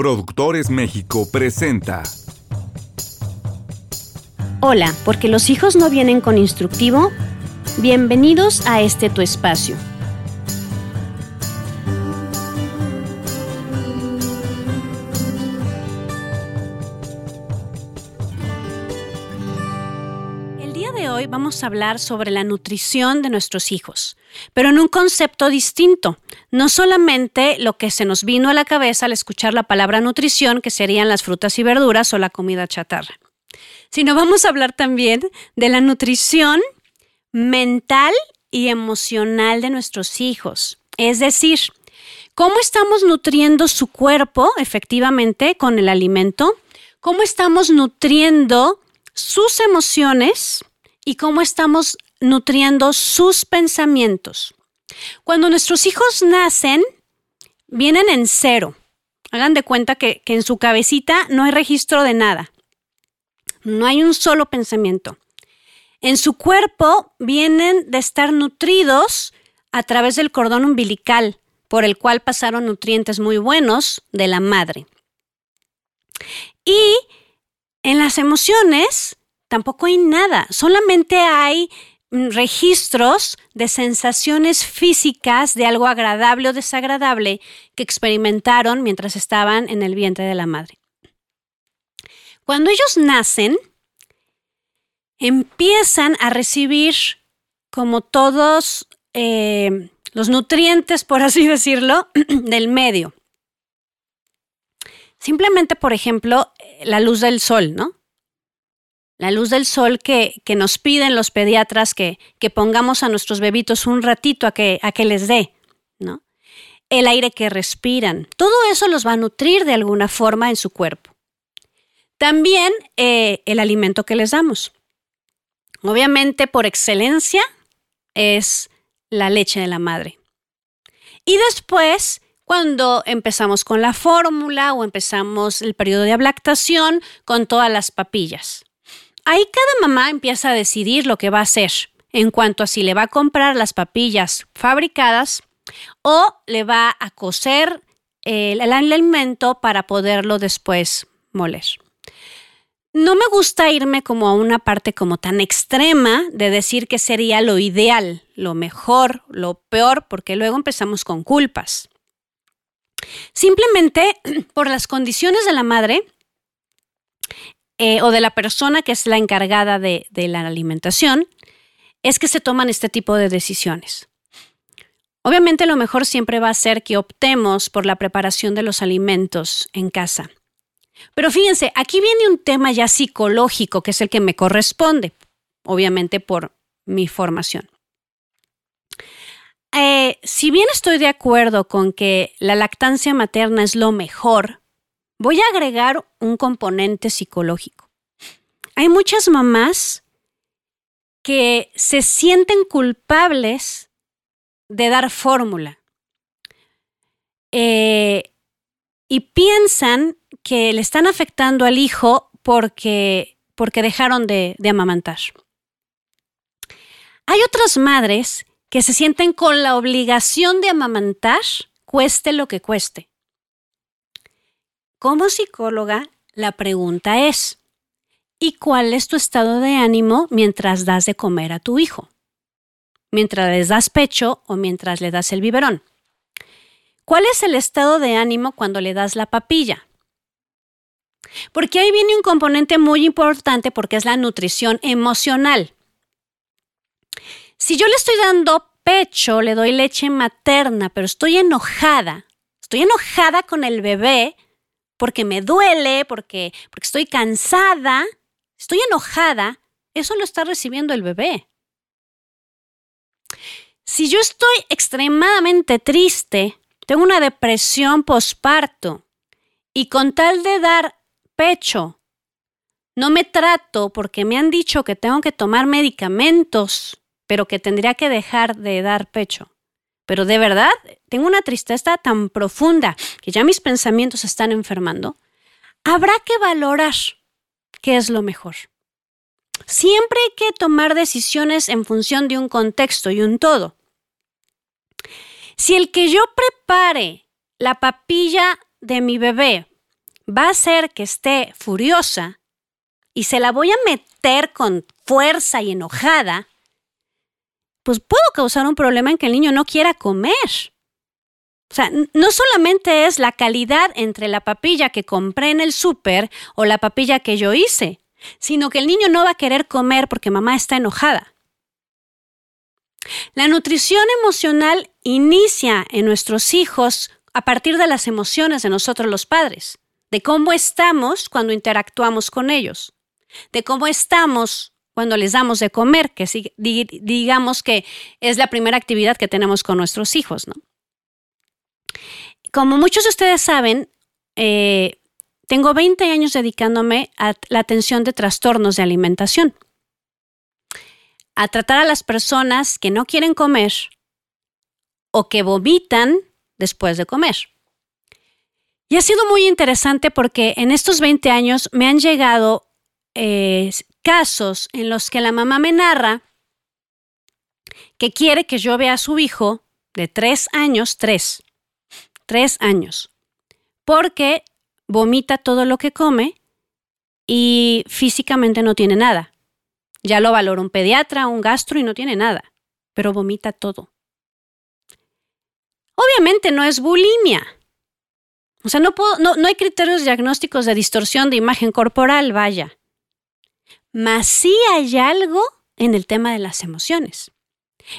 Productores México presenta. Hola, porque los hijos no vienen con instructivo. Bienvenidos a este tu espacio. Vamos a hablar sobre la nutrición de nuestros hijos, pero en un concepto distinto, no solamente lo que se nos vino a la cabeza al escuchar la palabra nutrición, que serían las frutas y verduras o la comida chatarra, sino vamos a hablar también de la nutrición mental y emocional de nuestros hijos. Es decir, cómo estamos nutriendo su cuerpo efectivamente con el alimento, cómo estamos nutriendo sus emociones y cómo estamos nutriendo sus pensamientos. Cuando nuestros hijos nacen, vienen en cero. Hagan de cuenta que, en su cabecita no hay registro de nada. No hay un solo pensamiento. En su cuerpo vienen de estar nutridos a través del cordón umbilical, por el cual pasaron nutrientes muy buenos de la madre. Y en las emociones tampoco hay nada, solamente hay Mm, registros de sensaciones físicas de algo agradable o desagradable que experimentaron mientras estaban en el vientre de la madre. Cuando ellos nacen, empiezan a recibir como todos eh, los nutrientes, por así decirlo, del medio. Simplemente, por ejemplo, la luz del sol, ¿no? La luz del sol que, nos piden los pediatras que, que, pongamos a nuestros bebitos un ratito a que, a que les dé, ¿no? El aire que respiran, todo eso los va a nutrir de alguna forma en su cuerpo. También eh, el alimento que les damos. Obviamente, por excelencia, es la leche de la madre. Y después, cuando empezamos con la fórmula o empezamos el periodo de ablactación, con todas las papillas. Ahí cada mamá empieza a decidir lo que va a hacer en cuanto a si le va a comprar las papillas fabricadas o le va a cocer el, alimento para poderlo después moler. No me gusta irme como a una parte como tan extrema de decir que sería lo ideal, lo mejor, lo peor, porque luego empezamos con culpas. Simplemente por las condiciones de la madre, eh, o de la persona que es la encargada de, la alimentación, es que se toman este tipo de decisiones. Obviamente lo mejor siempre va a ser que optemos por la preparación de los alimentos en casa. Pero fíjense, aquí viene un tema ya psicológico, que es el que me corresponde, obviamente por mi formación. Eh, si bien estoy de acuerdo con que la lactancia materna es lo mejor, voy a agregar un componente psicológico. Hay muchas mamás que se sienten culpables de dar fórmula eh, y piensan que le están afectando al hijo porque, porque dejaron de, de amamantar. Hay otras madres que se sienten con la obligación de amamantar, cueste lo que cueste. Como psicóloga, la pregunta es, ¿y cuál es tu estado de ánimo mientras das de comer a tu hijo? Mientras les das pecho o mientras le das el biberón. ¿Cuál es el estado de ánimo cuando le das la papilla? Porque ahí viene un componente muy importante porque es la nutrición emocional. Si yo le estoy dando pecho, le doy leche materna, pero estoy enojada, estoy enojada con el bebé, porque me duele, porque, porque estoy cansada, estoy enojada, eso lo está recibiendo el bebé. Si yo estoy extremadamente triste, tengo una depresión posparto y con tal de dar pecho, no me trato porque me han dicho que tengo que tomar medicamentos, pero que tendría que dejar de dar pecho pero de verdad tengo una tristeza tan profunda que ya mis pensamientos están enfermando, habrá que valorar qué es lo mejor. Siempre hay que tomar decisiones en función de un contexto y un todo. Si el que yo prepare la papilla de mi bebé va a hacer que esté furiosa y se la voy a meter con fuerza y enojada, pues puedo causar un problema en que el niño no quiera comer. O sea, no solamente es la calidad entre la papilla que compré en el súper o la papilla que yo hice, sino que el niño no va a querer comer porque mamá está enojada. La nutrición emocional inicia en nuestros hijos a partir de las emociones de nosotros los padres, de cómo estamos cuando interactuamos con ellos, de cómo estamos cuando les damos de comer, que digamos que es la primera actividad que tenemos con nuestros hijos, ¿no? Como muchos de ustedes saben, eh, tengo 20 años dedicándome a la atención de trastornos de alimentación, a tratar a las personas que no quieren comer o que vomitan después de comer. Y ha sido muy interesante porque en estos 20 años me han llegado eh, casos en los que la mamá me narra que quiere que yo vea a su hijo de tres años, tres, tres años, porque vomita todo lo que come y físicamente no tiene nada. Ya lo valora un pediatra, un gastro y no tiene nada, pero vomita todo. Obviamente no es bulimia. O sea, no, puedo, no, no hay criterios diagnósticos de distorsión de imagen corporal, vaya. Mas sí hay algo en el tema de las emociones.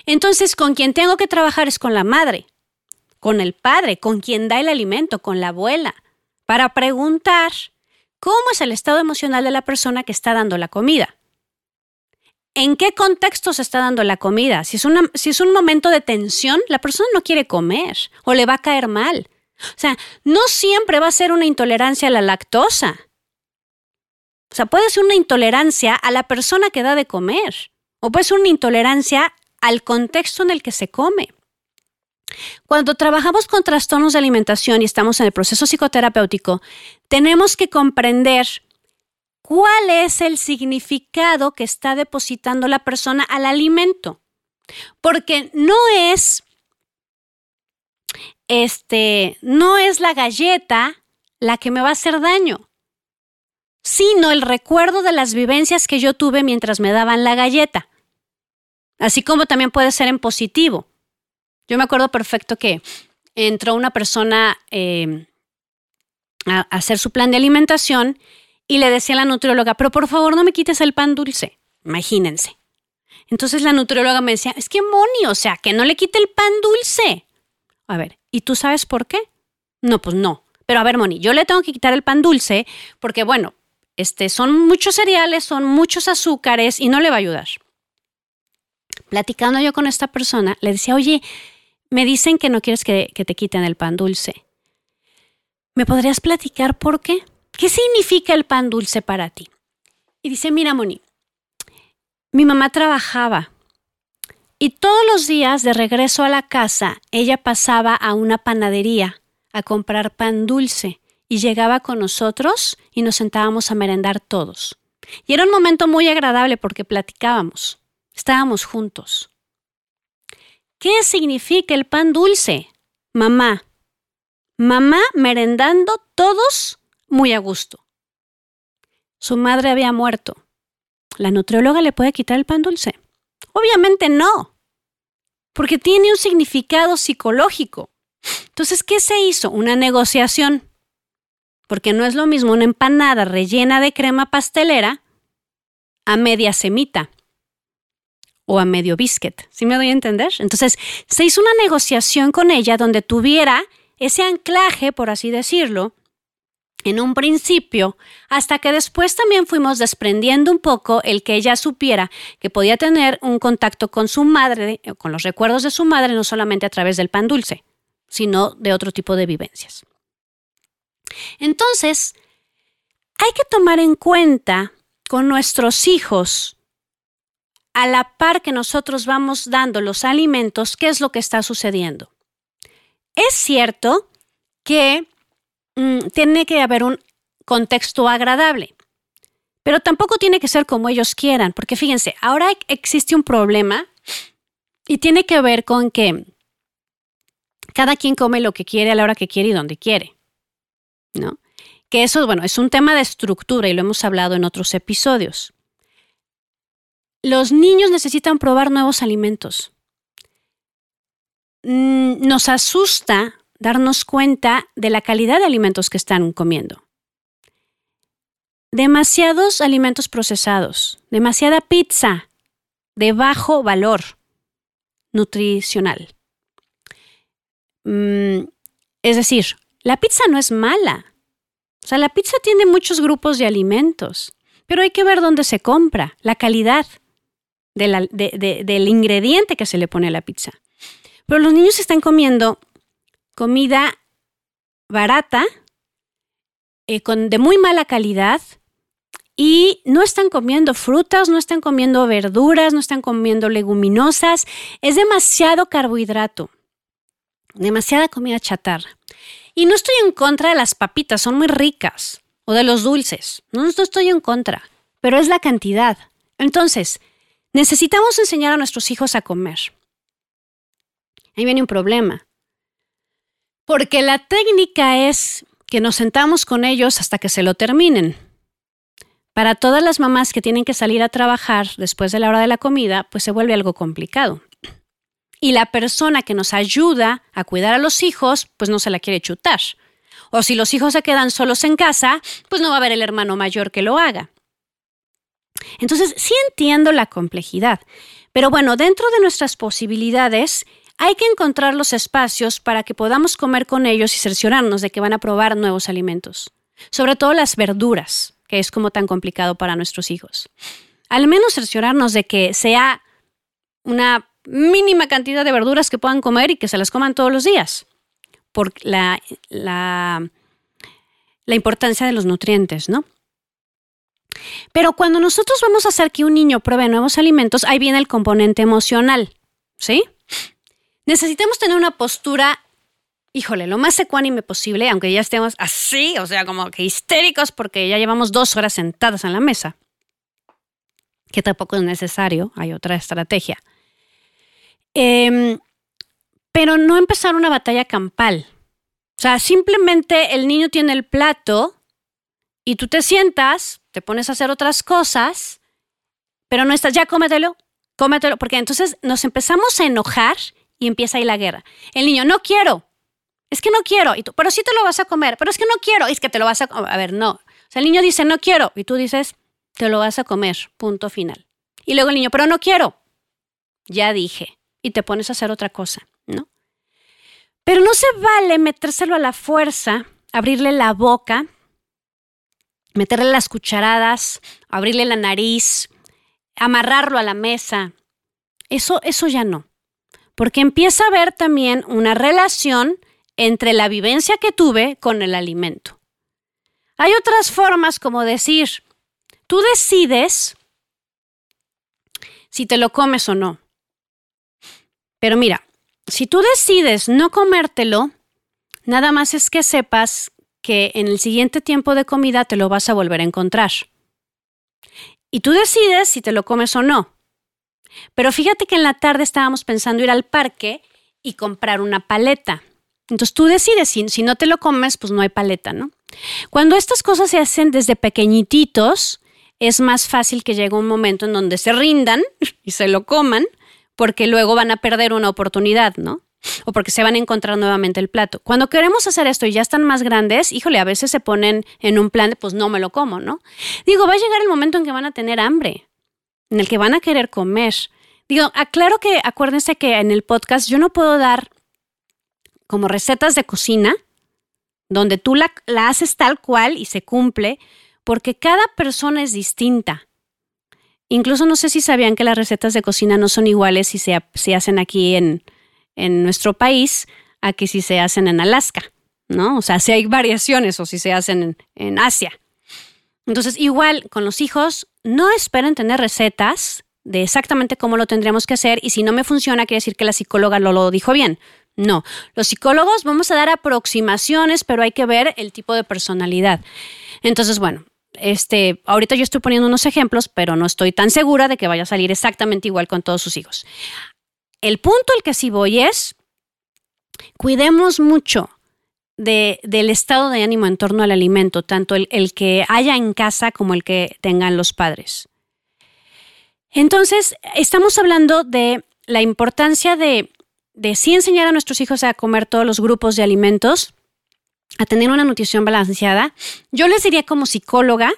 Entonces, con quien tengo que trabajar es con la madre con el padre, con quien da el alimento, con la abuela, para preguntar cómo es el estado emocional de la persona que está dando la comida. ¿En qué contexto se está dando la comida? Si es, si es un momento de tensión, la persona no quiere comer o le va a caer mal. O sea, no siempre va a ser una intolerancia a la lactosa. O sea, puede ser una intolerancia a la persona que da de comer o puede ser una intolerancia al contexto en el que se come. Cuando trabajamos con trastornos de alimentación y estamos en el proceso psicoterapéutico, tenemos que comprender cuál es el significado que está depositando la persona al alimento. Porque no es este, no es la galleta la que me va a hacer daño, sino el recuerdo de las vivencias que yo tuve mientras me daban la galleta. Así como también puede ser en positivo. Yo me acuerdo perfecto que entró una persona eh, a, hacer su plan de alimentación y le decía a la nutrióloga, pero por favor no me quites el pan dulce. Imagínense. Entonces la nutrióloga me decía, es que Moni, o sea, que no le quite el pan dulce. A ver, ¿y tú sabes por qué? No, pues no. Pero a ver, Moni, yo le tengo que quitar el pan dulce porque, bueno, este, son muchos cereales, son muchos azúcares y no le va a ayudar. Platicando yo con esta persona, le decía, oye, me dicen que no quieres que, te quiten el pan dulce. ¿Me podrías platicar por qué? ¿Qué significa el pan dulce para ti? Y dice, mira, Moni, mi mamá trabajaba y todos los días de regreso a la casa ella pasaba a una panadería a comprar pan dulce y llegaba con nosotros y nos sentábamos a merendar todos. Y era un momento muy agradable porque platicábamos, estábamos juntos. ¿Qué significa el pan dulce? Mamá. Mamá merendando todos muy a gusto. Su madre había muerto. ¿La nutrióloga le puede quitar el pan dulce? Obviamente no, porque tiene un significado psicológico. Entonces, ¿qué se hizo? Una negociación. Porque no es lo mismo una empanada rellena de crema pastelera a media semita o a medio biscuit. ¿Sí me doy a entender? Entonces, se hizo una negociación con ella donde tuviera ese anclaje, por así decirlo, en un principio, hasta que después también fuimos desprendiendo un poco el que ella supiera que podía tener un contacto con su madre, con los recuerdos de su madre, no solamente a través del pan dulce, sino de otro tipo de vivencias. Entonces, hay que tomar en cuenta con nuestros hijos a la par que nosotros vamos dando los alimentos, ¿qué es lo que está sucediendo? Es cierto que mm, tiene que haber un contexto agradable, pero tampoco tiene que ser como ellos quieran, porque fíjense, ahora existe un problema y tiene que ver con que cada quien come lo que quiere a la hora que quiere y donde quiere, ¿no? que eso, bueno, es un tema de estructura y lo hemos hablado en otros episodios. Los niños necesitan probar nuevos alimentos. Mm, nos asusta darnos cuenta de la calidad de alimentos que están comiendo. Demasiados alimentos procesados, demasiada pizza de bajo valor nutricional. Mm, es decir, la pizza no es mala. O sea, la pizza tiene muchos grupos de alimentos, pero hay que ver dónde se compra, la calidad del ingrediente que se le pone a la pizza. Pero los niños están comiendo comida barata, eh, con, de muy mala calidad, y no están comiendo frutas, no están comiendo verduras, no están comiendo leguminosas. Es demasiado carbohidrato, demasiada comida chatarra. Y no estoy en contra de las papitas, son muy ricas, o de los dulces. No, estoy en contra, pero es la cantidad. Entonces, necesitamos enseñar a nuestros hijos a comer. Ahí viene un problema. Porque la técnica es que nos sentamos con ellos hasta que se lo terminen. Para todas las mamás que tienen que salir a trabajar después de la hora de la comida, pues se vuelve algo complicado y la persona que nos ayuda a cuidar a los hijos, pues no se la quiere chutar. O si los hijos se quedan solos en casa, pues no va a haber el hermano mayor que lo haga. Entonces, sí entiendo la complejidad, pero bueno, dentro de nuestras posibilidades, hay que encontrar los espacios para que podamos comer con ellos y cerciorarnos de que van a probar nuevos alimentos, sobre todo las verduras, que es como tan complicado para nuestros hijos. Al menos cerciorarnos de que sea una mínima cantidad de verduras que puedan comer y que se las coman todos los días, por la, la, la importancia de los nutrientes, ¿no? Pero cuando nosotros vamos a hacer que un niño pruebe nuevos alimentos, ahí viene el componente emocional, ¿sí? Necesitamos tener una postura, híjole, lo más ecuánime posible, aunque ya estemos así, o sea, como que histéricos porque ya llevamos dos horas sentadas en la mesa, que tampoco es necesario, hay otra estrategia. Em, pero no empezar una batalla campal. O sea, simplemente el niño tiene el plato y tú te sientas, te pones a hacer otras cosas, pero no estás, ya cómetelo, cómetelo, porque entonces nos empezamos a enojar y empieza ahí la guerra. El niño, no quiero, es que no quiero, y tú, pero sí te lo vas a comer, pero es que no quiero, es que te lo vas a comer. A ver, no. O sea, el niño dice, no quiero, y tú dices, te lo vas a comer, punto final. Y luego el niño, pero no quiero. Ya dije y te pones a hacer otra cosa, ¿no? Pero no se vale metérselo a la fuerza, abrirle la boca, meterle las cucharadas, abrirle la nariz, amarrarlo a la mesa. Eso, eso ya no. Porque empieza a haber también una relación entre la vivencia que tuve con el alimento. Hay otras formas como decir, tú decides si te lo comes o no. Pero mira, si tú decides no comértelo, nada más es que sepas que en el siguiente tiempo de comida te lo vas a volver a encontrar. Y tú decides si te lo comes o no. Pero fíjate que en la tarde estábamos pensando ir al parque y comprar una paleta. Entonces tú decides, si, si no te lo comes, pues no hay paleta, ¿no? Cuando estas cosas se hacen desde pequeñititos, es más fácil que llegue un momento en donde se rindan y se lo coman porque luego van a perder una oportunidad, ¿no? O porque se van a encontrar nuevamente el plato. Cuando queremos hacer esto y ya están más grandes, híjole, a veces se ponen en un plan de pues no me lo como, ¿no? Digo, va a llegar el momento en que van a tener hambre, en el que van a querer comer. Digo, aclaro que acuérdense que en el podcast yo no puedo dar como recetas de cocina donde tú la, la haces tal cual y se cumple, porque cada persona es distinta. Incluso no sé si sabían que las recetas de cocina no son iguales si se, hacen aquí en, nuestro país a que si se hacen en Alaska, ¿no? O sea, si hay variaciones o si se hacen en, en Asia. Entonces, igual con los hijos, no esperen tener recetas de exactamente cómo lo tendríamos que hacer y si no me funciona, quiere decir que la psicóloga lo, lo dijo bien. No, los psicólogos vamos a dar aproximaciones, pero hay que ver el tipo de personalidad. Entonces, bueno, este, ahorita yo estoy poniendo unos ejemplos, pero no estoy tan segura de que vaya a salir exactamente igual con todos sus hijos. El punto al que sí voy es, cuidemos mucho del estado de ánimo en torno al alimento, tanto el, el que haya en casa como el que tengan los padres. Entonces, estamos hablando de la importancia de, de sí enseñar a nuestros hijos a comer todos los grupos de alimentos, a tener una nutrición balanceada. Yo les diría como psicóloga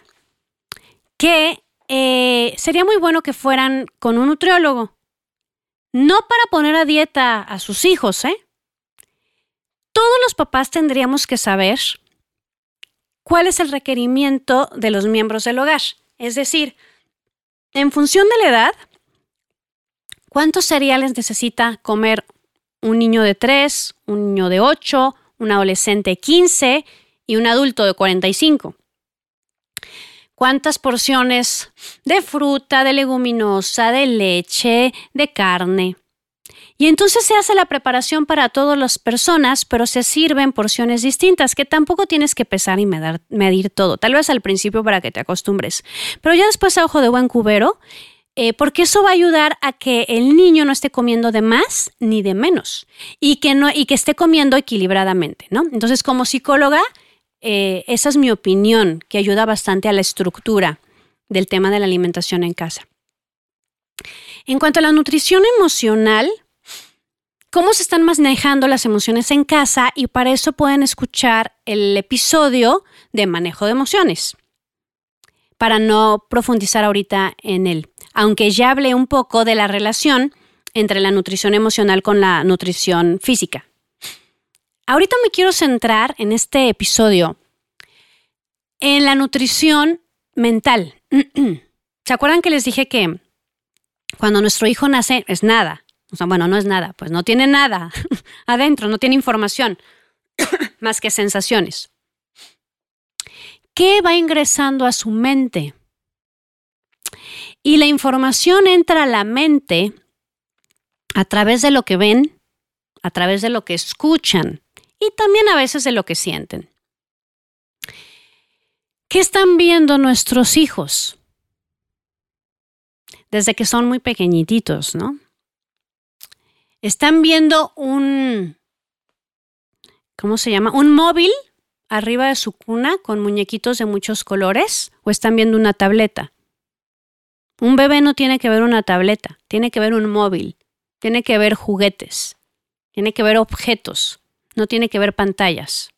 que eh, sería muy bueno que fueran con un nutriólogo. No para poner a dieta a sus hijos, ¿eh? Todos los papás tendríamos que saber cuál es el requerimiento de los miembros del hogar. Es decir, en función de la edad, ¿cuántos cereales necesita comer un niño de 3, un niño de 8, un adolescente de 15 y un adulto de 45? cuántas porciones de fruta, de leguminosa, de leche, de carne. Y entonces se hace la preparación para todas las personas, pero se sirven porciones distintas, que tampoco tienes que pesar y medir, todo. Tal vez al principio para que te acostumbres, pero ya después a ojo de buen cubero, eh, porque eso va a ayudar a que el niño no esté comiendo de más ni de menos y que, no, y que esté comiendo equilibradamente, ¿no? Entonces, como psicóloga, eh, esa es mi opinión, que ayuda bastante a la estructura del tema de la alimentación en casa. En cuanto a la nutrición emocional, cómo se están manejando las emociones en casa y para eso pueden escuchar el episodio de manejo de emociones, para no profundizar ahorita en él, aunque ya hablé un poco de la relación entre la nutrición emocional con la nutrición física. Ahorita me quiero centrar en este episodio en la nutrición mental. ¿Se acuerdan que les dije que cuando nuestro hijo nace es nada? O sea, bueno, no es nada, pues no tiene nada adentro, no tiene información más que sensaciones. ¿Qué va ingresando a su mente? Y la información entra a la mente a través de lo que ven, a través de lo que escuchan, y también a veces de lo que sienten. ¿Qué están viendo nuestros hijos? Desde que son muy pequeñitos, ¿no? Están viendo un, ¿cómo se llama? Un móvil arriba de su cuna con muñequitos de muchos colores o están viendo una tableta. Un bebé no tiene que ver una tableta, tiene que ver un móvil, tiene que ver juguetes, tiene que ver objetos no tiene que ver pantallas.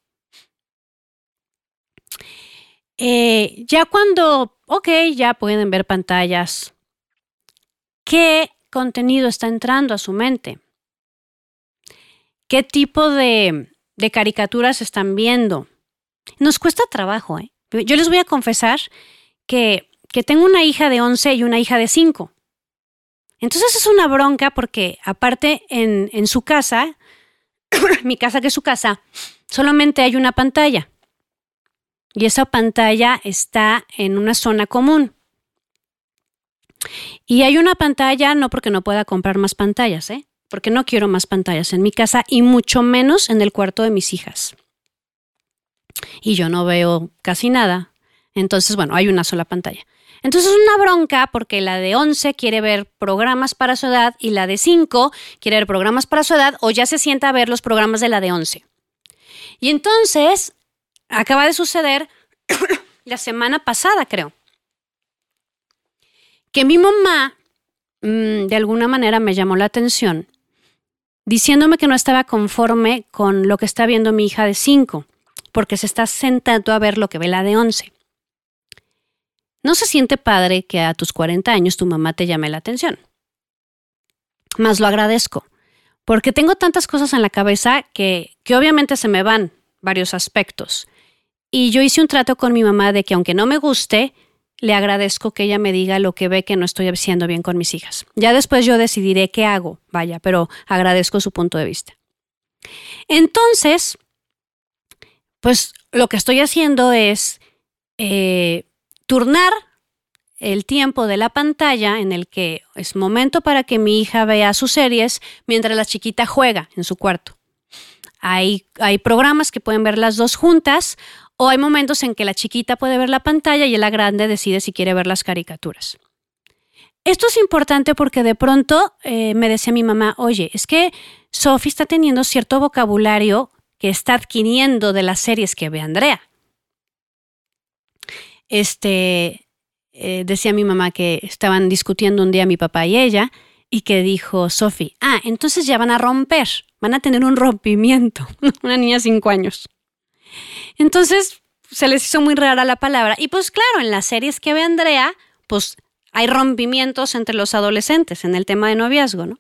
Eh, ya cuando, ok, ya pueden ver pantallas, ¿qué contenido está entrando a su mente? ¿Qué tipo de, de caricaturas están viendo? Nos cuesta trabajo, ¿eh? Yo les voy a confesar que, que tengo una hija de 11 y una hija de 5. Entonces es una bronca porque aparte en, en su casa mi casa que es su casa, solamente hay una pantalla. Y esa pantalla está en una zona común. Y hay una pantalla no porque no pueda comprar más pantallas, ¿eh? porque no quiero más pantallas en mi casa y mucho menos en el cuarto de mis hijas. Y yo no veo casi nada. Entonces, bueno, hay una sola pantalla. Entonces es una bronca porque la de 11 quiere ver programas para su edad y la de 5 quiere ver programas para su edad o ya se sienta a ver los programas de la de 11. Y entonces acaba de suceder la semana pasada, creo, que mi mamá mm, de alguna manera me llamó la atención diciéndome que no estaba conforme con lo que está viendo mi hija de 5, porque se está sentando a ver lo que ve la de 11. No se siente padre que a tus 40 años tu mamá te llame la atención. Más lo agradezco, porque tengo tantas cosas en la cabeza que, que obviamente se me van varios aspectos. Y yo hice un trato con mi mamá de que aunque no me guste, le agradezco que ella me diga lo que ve que no estoy haciendo bien con mis hijas. Ya después yo decidiré qué hago, vaya, pero agradezco su punto de vista. Entonces, pues lo que estoy haciendo es eh, turnar el tiempo de la pantalla en el que es momento para que mi hija vea sus series mientras la chiquita juega en su cuarto. Hay, hay programas que pueden ver las dos juntas o hay momentos en que la chiquita puede ver la pantalla y la grande decide si quiere ver las caricaturas. Esto es importante porque de pronto eh, me decía mi mamá, oye, es que Sophie está teniendo cierto vocabulario que está adquiriendo de las series que ve Andrea. Este, eh, decía mi mamá que estaban discutiendo un día mi papá y ella y que dijo Sophie, ah, entonces ya van a romper, van a tener un rompimiento, una niña de cinco años. Entonces se les hizo muy rara la palabra y pues claro, en las series que ve Andrea, pues hay rompimientos entre los adolescentes en el tema de noviazgo, ¿no?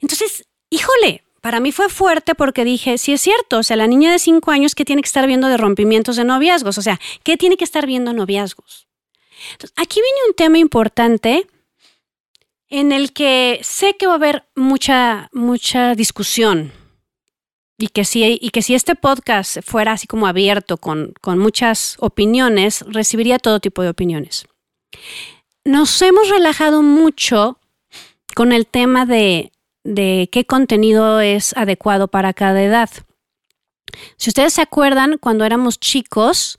Entonces, híjole, para mí fue fuerte porque dije, sí es cierto, o sea, la niña de cinco años, ¿qué tiene que estar viendo de rompimientos de noviazgos? O sea, ¿qué tiene que estar viendo noviazgos? aquí viene un tema importante en el que sé que va a haber mucha, mucha discusión y que si, y que si este podcast fuera así como abierto con, con muchas opiniones, recibiría todo tipo de opiniones. Nos hemos relajado mucho con el tema de de qué contenido es adecuado para cada edad. Si ustedes se acuerdan, cuando éramos chicos,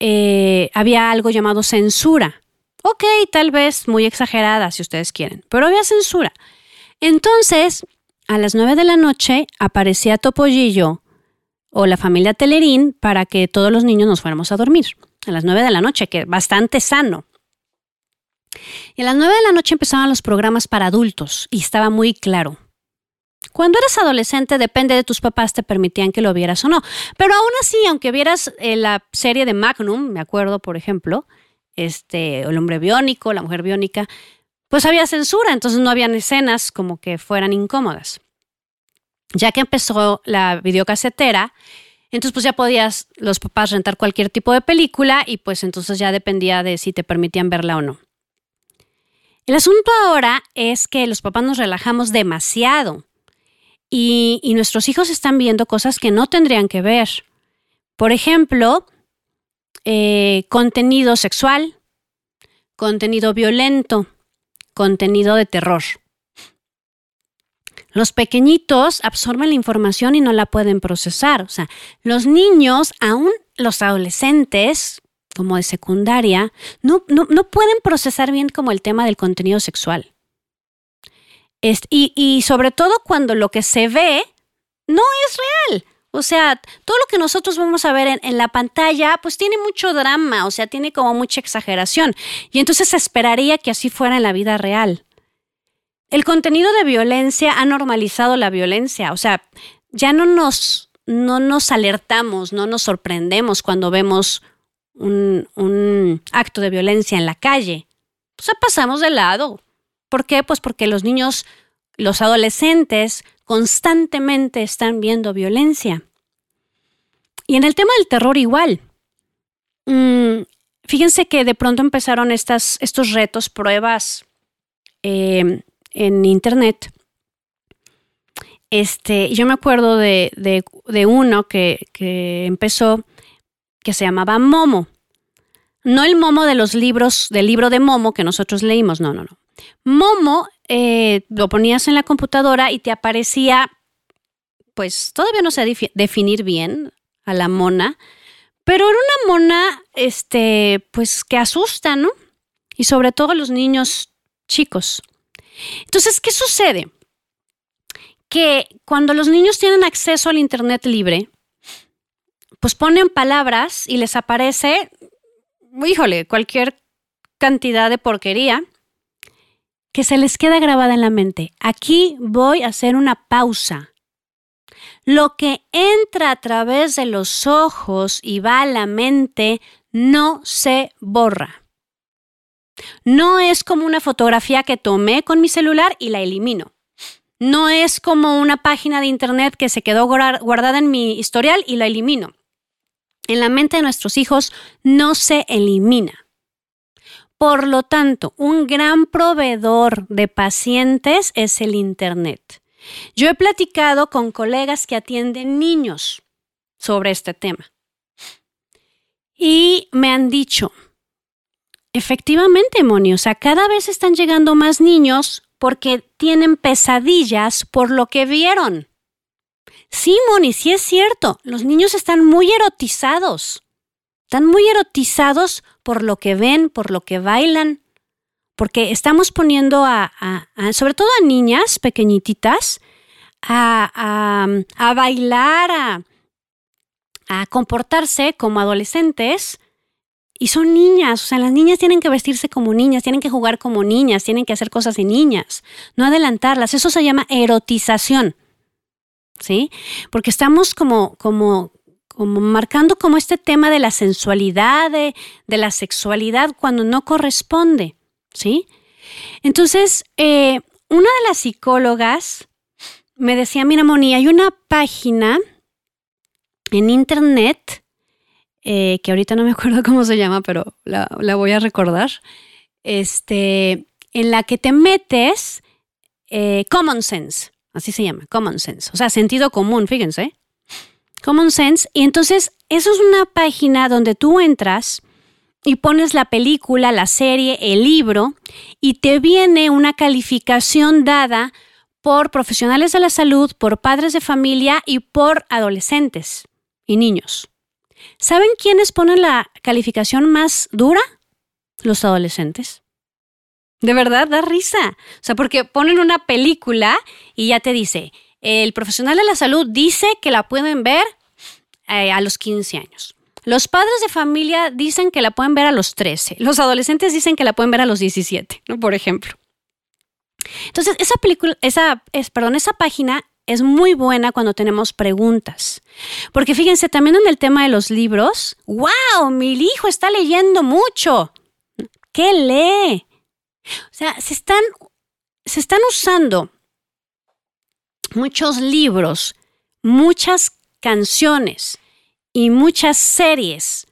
eh, había algo llamado censura. Ok, tal vez muy exagerada si ustedes quieren, pero había censura. Entonces, a las nueve de la noche aparecía Topollillo o la familia Telerín para que todos los niños nos fuéramos a dormir. A las nueve de la noche, que es bastante sano. Y a las nueve de la noche empezaban los programas para adultos y estaba muy claro. Cuando eras adolescente, depende de tus papás, te permitían que lo vieras o no. Pero aún así, aunque vieras eh, la serie de Magnum, me acuerdo, por ejemplo, este, el hombre biónico, la mujer biónica, pues había censura, entonces no habían escenas como que fueran incómodas. Ya que empezó la videocasetera, entonces pues ya podías los papás rentar cualquier tipo de película y pues entonces ya dependía de si te permitían verla o no. El asunto ahora es que los papás nos relajamos demasiado y, nuestros hijos están viendo cosas que no tendrían que ver. Por ejemplo, eh, contenido sexual, contenido violento, contenido de terror. Los pequeñitos absorben la información y no la pueden procesar. O sea, los niños, aún los adolescentes, como de secundaria, no, no, no pueden procesar bien como el tema del contenido sexual y, sobre todo cuando lo que se ve no es real. O sea, todo lo que nosotros vamos a ver en, la pantalla, pues tiene mucho drama, o sea, tiene como mucha exageración. Y entonces esperaría que así fuera en la vida real. El contenido de violencia ha normalizado la violencia, o sea, ya no nos, no nos alertamos, no nos sorprendemos cuando vemos un, un acto de violencia en la calle. O sea, pasamos de lado. ¿Por qué? Pues porque los niños, los adolescentes constantemente están viendo violencia. Y en el tema del terror igual. Mm, fíjense que de pronto empezaron estos retos, pruebas eh, en Internet. Este, yo me acuerdo de, uno que, que, empezó que se llamaba Momo. No el Momo de los libros, del libro de Momo que nosotros leímos, no, no, no. Momo eh, lo ponías en la computadora y te aparecía, pues todavía no sé definir bien a la mona, pero era una mona, este, pues que asusta, ¿no? Y sobre todo a los niños chicos. Entonces, ¿qué sucede? Que cuando los niños tienen acceso al Internet libre, pues ponen palabras y les aparece, híjole, cualquier cantidad de porquería que se les queda grabada en la mente. Aquí voy a hacer una pausa. Lo que entra a través de los ojos y va a la mente no se borra. No es como una fotografía que tomé con mi celular y la elimino. No es como una página de internet que se quedó guardada en mi historial y la elimino. En la mente de nuestros hijos no se elimina. Por lo tanto, un gran proveedor de pacientes es el Internet. Yo he platicado con colegas que atienden niños sobre este tema y me han dicho, efectivamente, Moni, o sea, cada vez están llegando más niños porque tienen pesadillas por lo que vieron. Sí, Moni, sí es cierto, los niños están muy erotizados. Están muy erotizados por lo que ven, por lo que bailan, porque estamos poniendo a, sobre todo a niñas pequeñititas, a, a bailar, a, comportarse como adolescentes y son niñas, o sea, las niñas tienen que vestirse como niñas, tienen que jugar como niñas, tienen que hacer cosas de niñas, no adelantarlas. Eso se llama erotización. ¿Sí? Porque estamos como, como, como marcando como este tema de la sensualidad, de, la sexualidad, cuando no corresponde. ¿Sí? Entonces, eh, una de las psicólogas me decía, mira, Moni, hay una página en internet eh, que ahorita no me acuerdo cómo se llama, pero la, voy a recordar, este, en la que te metes eh, Common Sense, así se llama, Common Sense, o sea, sentido común, fíjense. Common Sense, y entonces eso es una página donde tú entras y pones la película, la serie, el libro, y te viene una calificación dada por profesionales de la salud, por padres de familia y por adolescentes y niños. ¿Saben quiénes ponen la calificación más dura? Los adolescentes. De verdad, da risa. O sea, porque ponen una película y ya te dice, el profesional de la salud dice que la pueden ver eh, a los 15 años. Los padres de familia dicen que la pueden ver a los 13. Los adolescentes dicen que la pueden ver a los 17, ¿no? Por ejemplo. Entonces, esa película, esa, es, perdón, esa página es muy buena cuando tenemos preguntas. Porque fíjense, también en el tema de los libros, ¡wow! Mi hijo está leyendo mucho. ¿Qué lee? O sea, se están, se están usando muchos libros, muchas canciones y muchas series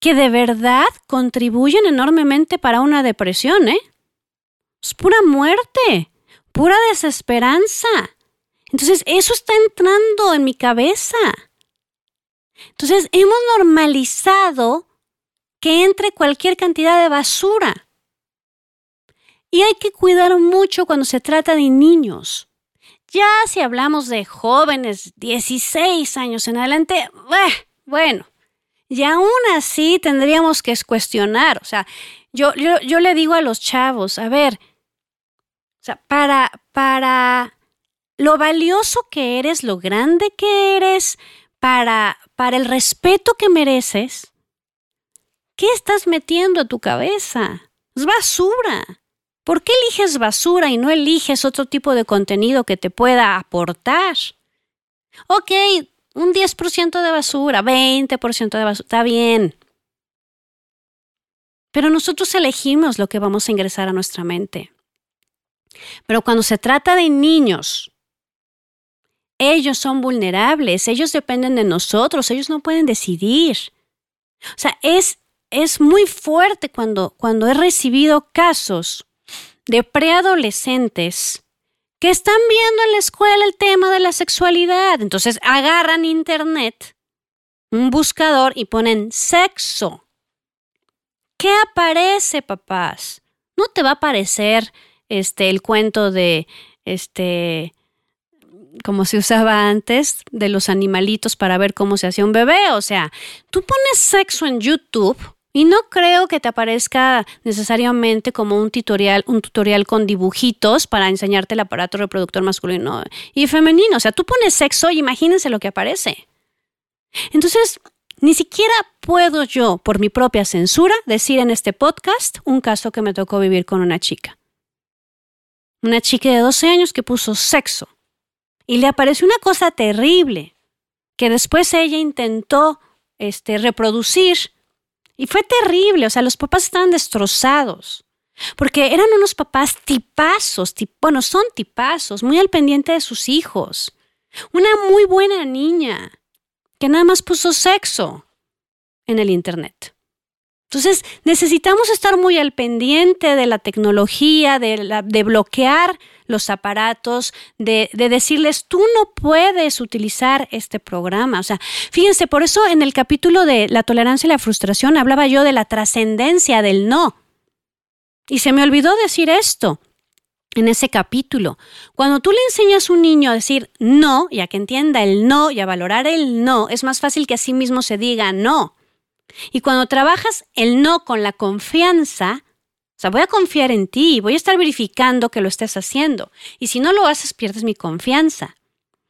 que de verdad contribuyen enormemente para una depresión, ¿eh? Es pura muerte, pura desesperanza. Entonces, eso está entrando en mi cabeza. Entonces, hemos normalizado que entre cualquier cantidad de basura. Y hay que cuidar mucho cuando se trata de niños. Ya si hablamos de jóvenes, 16 años en adelante, bueno, y aún así tendríamos que cuestionar. O sea, yo, yo, yo le digo a los chavos, a ver, o sea, para, para lo valioso que eres, lo grande que eres, para, para el respeto que mereces, ¿qué estás metiendo a tu cabeza? Es basura. ¿Por qué eliges basura y no eliges otro tipo de contenido que te pueda aportar? Ok, un 10% de basura, 20% de basura, está bien. Pero nosotros elegimos lo que vamos a ingresar a nuestra mente. Pero cuando se trata de niños, ellos son vulnerables, ellos dependen de nosotros, ellos no pueden decidir. O sea, es, es muy fuerte cuando, cuando he recibido casos de preadolescentes que están viendo en la escuela el tema de la sexualidad. Entonces agarran internet, un buscador y ponen sexo. ¿Qué aparece, papás? No te va a aparecer este el cuento de este como se usaba antes, de los animalitos para ver cómo se hacía un bebé. O sea, tú pones sexo en YouTube y no creo que te aparezca necesariamente como un tutorial, un tutorial con dibujitos para enseñarte el aparato reproductor masculino y femenino. O sea, tú pones sexo y imagínense lo que aparece. Entonces, ni siquiera puedo yo, por mi propia censura, decir en este podcast un caso que me tocó vivir con una chica. Una chica de 12 años que puso sexo y le apareció una cosa terrible que después ella intentó este, reproducir y fue terrible, o sea, los papás estaban destrozados. Porque eran unos papás tipazos, bueno, son tipazos, muy al pendiente de sus hijos. Una muy buena niña que nada más puso sexo en el Internet. Entonces, necesitamos estar muy al pendiente de la tecnología, de, de bloquear los aparatos, de, de, decirles, tú no puedes utilizar este programa. O sea, fíjense, por eso en el capítulo de la tolerancia y la frustración hablaba yo de la trascendencia del no. Y se me olvidó decir esto en ese capítulo. Cuando tú le enseñas a un niño a decir no y a que entienda el no y a valorar el no, es más fácil que a sí mismo se diga no. Y cuando trabajas el no con la confianza, O sea, voy a confiar en ti, voy a estar verificando que lo estés haciendo. Y si no lo haces, pierdes mi confianza.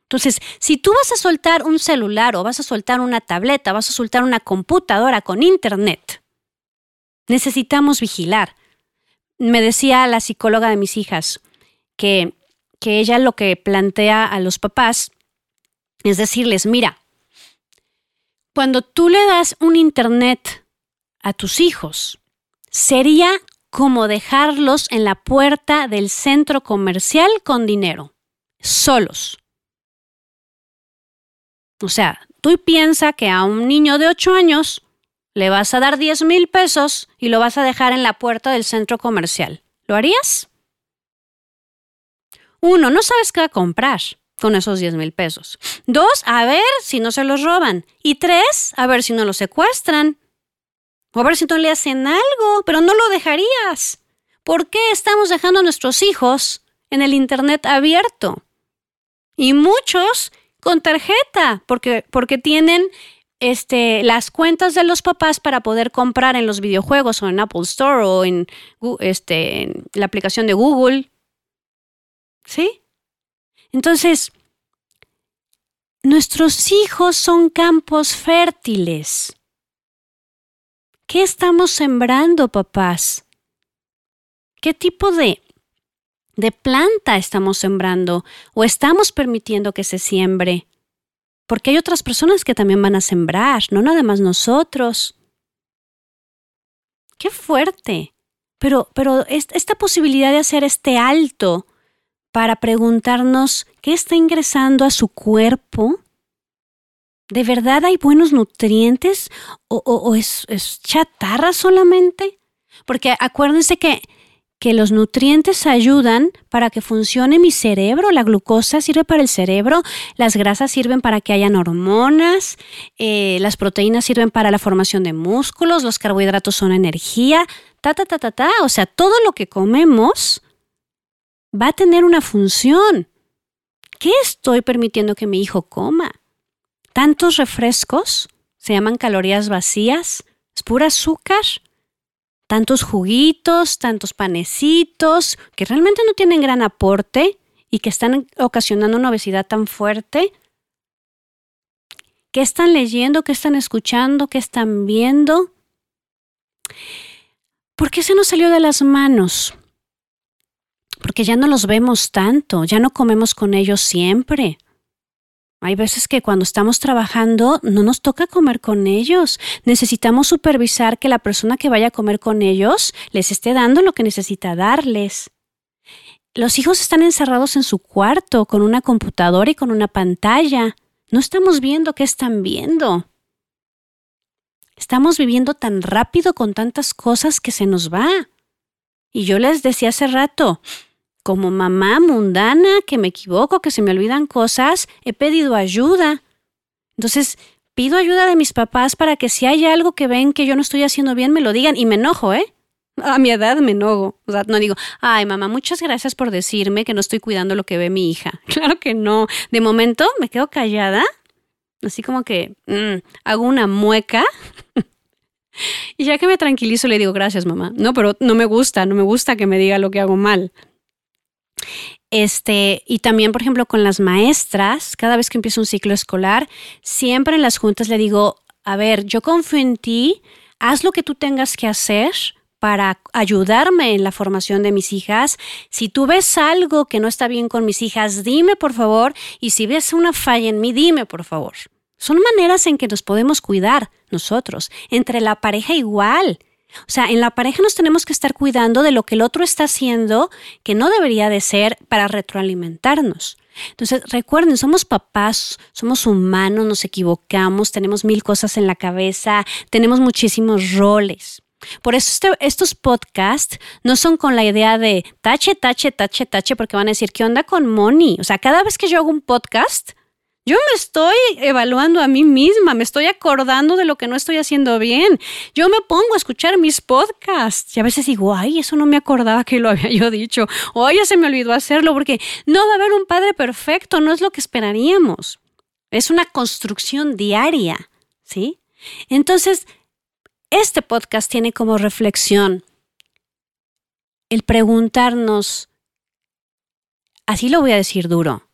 Entonces, si tú vas a soltar un celular o vas a soltar una tableta, vas a soltar una computadora con internet, necesitamos vigilar. Me decía la psicóloga de mis hijas que, que ella lo que plantea a los papás es decirles, mira, cuando tú le das un internet a tus hijos, sería como dejarlos en la puerta del centro comercial con dinero, solos. O sea, tú piensa que a un niño de 8 años le vas a dar 10 mil pesos y lo vas a dejar en la puerta del centro comercial. ¿Lo harías? Uno, no sabes qué va a comprar con esos 10 mil pesos. Dos, a ver si no se los roban. Y tres, a ver si no lo secuestran. O a ver si no le hacen algo, pero no lo dejarías. ¿Por qué estamos dejando a nuestros hijos en el Internet abierto? Y muchos con tarjeta, porque, porque tienen este, las cuentas de los papás para poder comprar en los videojuegos o en Apple Store o en, este, en la aplicación de Google. ¿Sí? Entonces, nuestros hijos son campos fértiles. ¿Qué estamos sembrando, papás? ¿Qué tipo de de planta estamos sembrando o estamos permitiendo que se siembre. Porque hay otras personas que también van a sembrar, no nada más nosotros. Qué fuerte. Pero, pero esta posibilidad de hacer este alto para preguntarnos qué está ingresando a su cuerpo, ¿de verdad hay buenos nutrientes o, es chatarra solamente? Porque acuérdense que que los nutrientes ayudan para que funcione mi cerebro. La glucosa sirve para el cerebro, las grasas sirven para que hayan hormonas, eh, las proteínas sirven para la formación de músculos, los carbohidratos son energía, ta, ta, ta, ta, ta. O sea, todo lo que comemos va a tener una función. ¿Qué estoy permitiendo que mi hijo coma? ¿Tantos refrescos? Se llaman calorías vacías. ¿Es pura azúcar? tantos juguitos, tantos panecitos, que realmente no tienen gran aporte y que están ocasionando una obesidad tan fuerte. ¿Qué están leyendo? ¿Qué están escuchando? ¿Qué están viendo? ¿Por qué se nos salió de las manos? Porque ya no los vemos tanto, ya no comemos con ellos siempre. Hay veces que cuando estamos trabajando no nos toca comer con ellos. Necesitamos supervisar que la persona que vaya a comer con ellos les esté dando lo que necesita darles. Los hijos están encerrados en su cuarto con una computadora y con una pantalla. No estamos viendo qué están viendo. Estamos viviendo tan rápido con tantas cosas que se nos va. Y yo les decía hace rato, como mamá mundana, que me equivoco, que se me olvidan cosas, he pedido ayuda. Entonces, pido ayuda de mis papás para que si hay algo que ven que yo no estoy haciendo bien, me lo digan y me enojo, ¿eh? A mi edad me enojo. O sea, no digo, ay mamá, muchas gracias por decirme que no estoy cuidando lo que ve mi hija. Claro que no. De momento me quedo callada, así como que mm, hago una mueca. y ya que me tranquilizo le digo, gracias mamá. No, pero no me gusta, no me gusta que me diga lo que hago mal. Este, y también, por ejemplo, con las maestras, cada vez que empiezo un ciclo escolar, siempre en las juntas le digo, a ver, yo confío en ti, haz lo que tú tengas que hacer para ayudarme en la formación de mis hijas. Si tú ves algo que no está bien con mis hijas, dime por favor, y si ves una falla en mí, dime por favor. Son maneras en que nos podemos cuidar nosotros, entre la pareja igual. O sea, en la pareja nos tenemos que estar cuidando de lo que el otro está haciendo que no debería de ser para retroalimentarnos. Entonces, recuerden, somos papás, somos humanos, nos equivocamos, tenemos mil cosas en la cabeza, tenemos muchísimos roles. Por eso este, estos podcasts no son con la idea de tache, tache, tache, tache, porque van a decir, ¿qué onda con Moni? O sea, cada vez que yo hago un podcast, yo me estoy evaluando a mí misma, me estoy acordando de lo que no estoy haciendo bien. Yo me pongo a escuchar mis podcasts y a veces digo, ay, eso no me acordaba que lo había yo dicho, o ya se me olvidó hacerlo, porque no va a haber un padre perfecto, no es lo que esperaríamos. Es una construcción diaria, ¿sí? Entonces, este podcast tiene como reflexión, el preguntarnos, así lo voy a decir duro,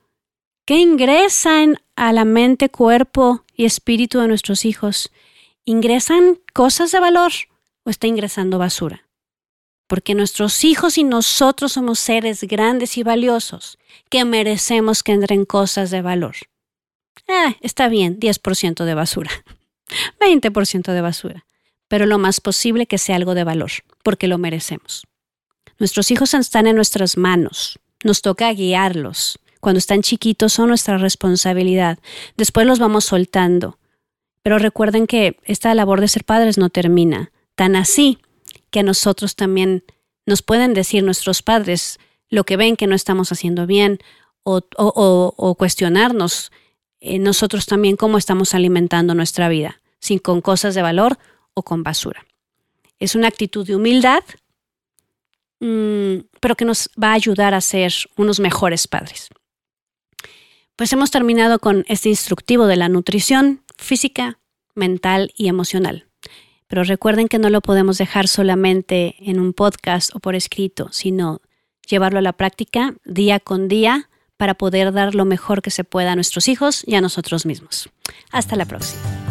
¿qué ingresan a la mente, cuerpo y espíritu de nuestros hijos? ¿Ingresan cosas de valor o está ingresando basura? Porque nuestros hijos y nosotros somos seres grandes y valiosos que merecemos que entren cosas de valor. Ah, está bien, 10% de basura, 20% de basura, pero lo más posible que sea algo de valor, porque lo merecemos. Nuestros hijos están en nuestras manos, nos toca guiarlos. Cuando están chiquitos son nuestra responsabilidad. Después los vamos soltando. Pero recuerden que esta labor de ser padres no termina. Tan así que a nosotros también nos pueden decir nuestros padres lo que ven que no estamos haciendo bien o, cuestionarnos eh, nosotros también cómo estamos alimentando nuestra vida, sin con cosas de valor o con basura. Es una actitud de humildad, mm, pero que nos va a ayudar a ser unos mejores padres. Pues hemos terminado con este instructivo de la nutrición física, mental y emocional. Pero recuerden que no lo podemos dejar solamente en un podcast o por escrito, sino llevarlo a la práctica día con día para poder dar lo mejor que se pueda a nuestros hijos y a nosotros mismos. Hasta la próxima.